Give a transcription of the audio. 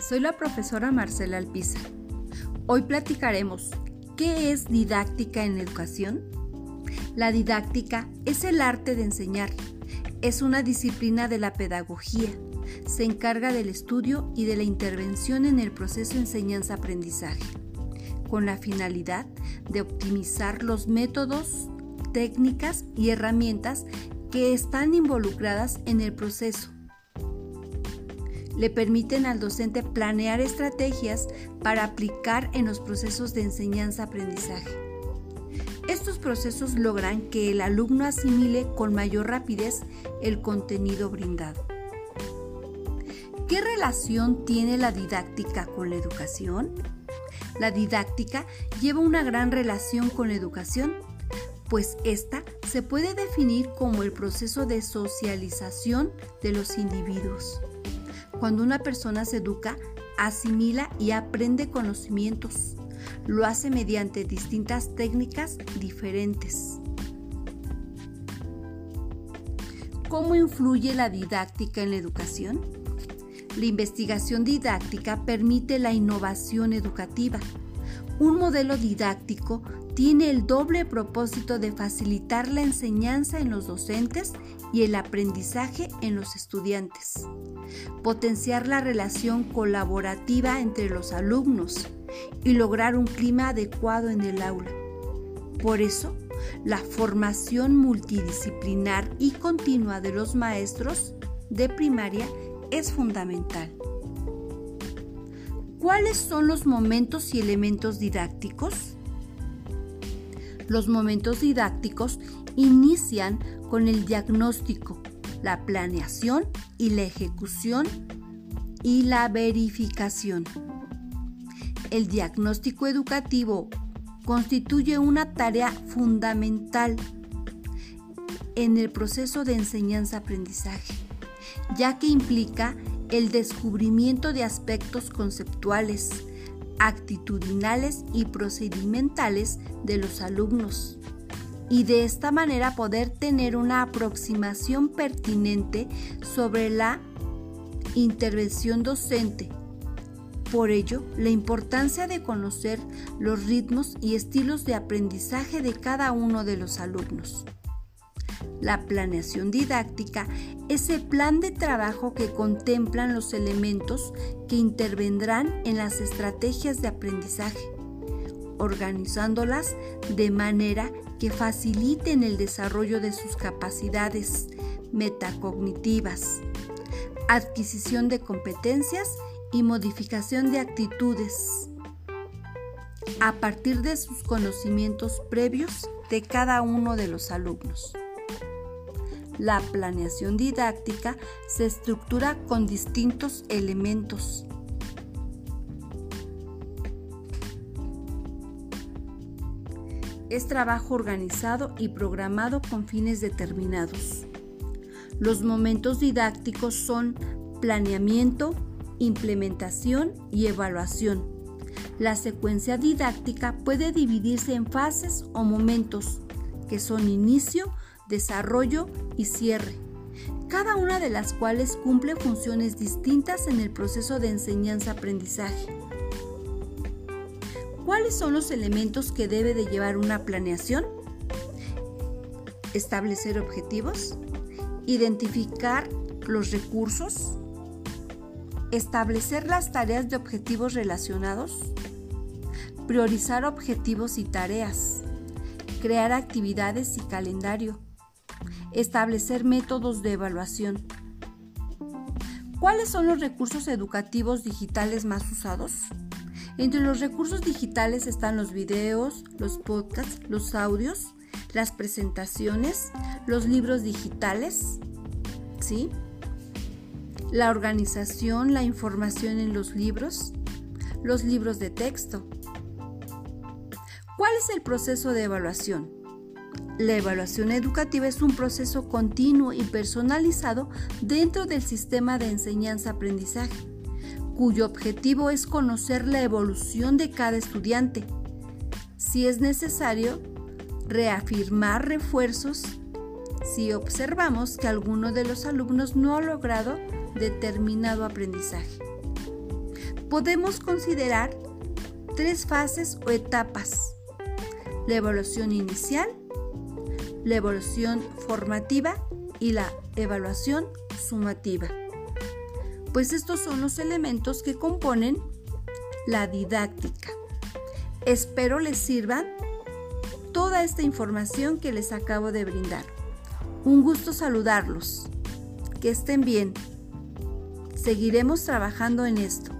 soy la profesora Marcela Alpiza. Hoy platicaremos ¿qué es didáctica en educación? La didáctica es el arte de enseñar. Es una disciplina de la pedagogía. Se encarga del estudio y de la intervención en el proceso enseñanza-aprendizaje, con la finalidad de optimizar los métodos, técnicas y herramientas que están involucradas en el proceso le permiten al docente planear estrategias para aplicar en los procesos de enseñanza-aprendizaje. Estos procesos logran que el alumno asimile con mayor rapidez el contenido brindado. ¿Qué relación tiene la didáctica con la educación? La didáctica lleva una gran relación con la educación, pues esta se puede definir como el proceso de socialización de los individuos. Cuando una persona se educa, asimila y aprende conocimientos. Lo hace mediante distintas técnicas diferentes. ¿Cómo influye la didáctica en la educación? La investigación didáctica permite la innovación educativa. Un modelo didáctico tiene el doble propósito de facilitar la enseñanza en los docentes y el aprendizaje en los estudiantes, potenciar la relación colaborativa entre los alumnos y lograr un clima adecuado en el aula. Por eso, la formación multidisciplinar y continua de los maestros de primaria es fundamental. ¿Cuáles son los momentos y elementos didácticos? Los momentos didácticos inician con el diagnóstico, la planeación y la ejecución y la verificación. El diagnóstico educativo constituye una tarea fundamental en el proceso de enseñanza-aprendizaje, ya que implica el descubrimiento de aspectos conceptuales, actitudinales y procedimentales de los alumnos y de esta manera poder tener una aproximación pertinente sobre la intervención docente. Por ello, la importancia de conocer los ritmos y estilos de aprendizaje de cada uno de los alumnos. La planeación didáctica es el plan de trabajo que contemplan los elementos que intervendrán en las estrategias de aprendizaje, organizándolas de manera que faciliten el desarrollo de sus capacidades metacognitivas, adquisición de competencias y modificación de actitudes a partir de sus conocimientos previos de cada uno de los alumnos. La planeación didáctica se estructura con distintos elementos. Es trabajo organizado y programado con fines determinados. Los momentos didácticos son planeamiento, implementación y evaluación. La secuencia didáctica puede dividirse en fases o momentos, que son inicio, desarrollo y cierre, cada una de las cuales cumple funciones distintas en el proceso de enseñanza-aprendizaje. ¿Cuáles son los elementos que debe de llevar una planeación? Establecer objetivos, identificar los recursos, establecer las tareas de objetivos relacionados, priorizar objetivos y tareas, crear actividades y calendario, establecer métodos de evaluación. ¿Cuáles son los recursos educativos digitales más usados? Entre los recursos digitales están los videos, los podcasts, los audios, las presentaciones, los libros digitales, ¿sí? La organización, la información en los libros, los libros de texto. ¿Cuál es el proceso de evaluación? La evaluación educativa es un proceso continuo y personalizado dentro del sistema de enseñanza-aprendizaje, cuyo objetivo es conocer la evolución de cada estudiante. Si es necesario, reafirmar refuerzos si observamos que alguno de los alumnos no ha logrado determinado aprendizaje. podemos considerar tres fases o etapas. La evaluación inicial, la evaluación formativa y la evaluación sumativa. Pues estos son los elementos que componen la didáctica. Espero les sirva toda esta información que les acabo de brindar. Un gusto saludarlos. Que estén bien. Seguiremos trabajando en esto.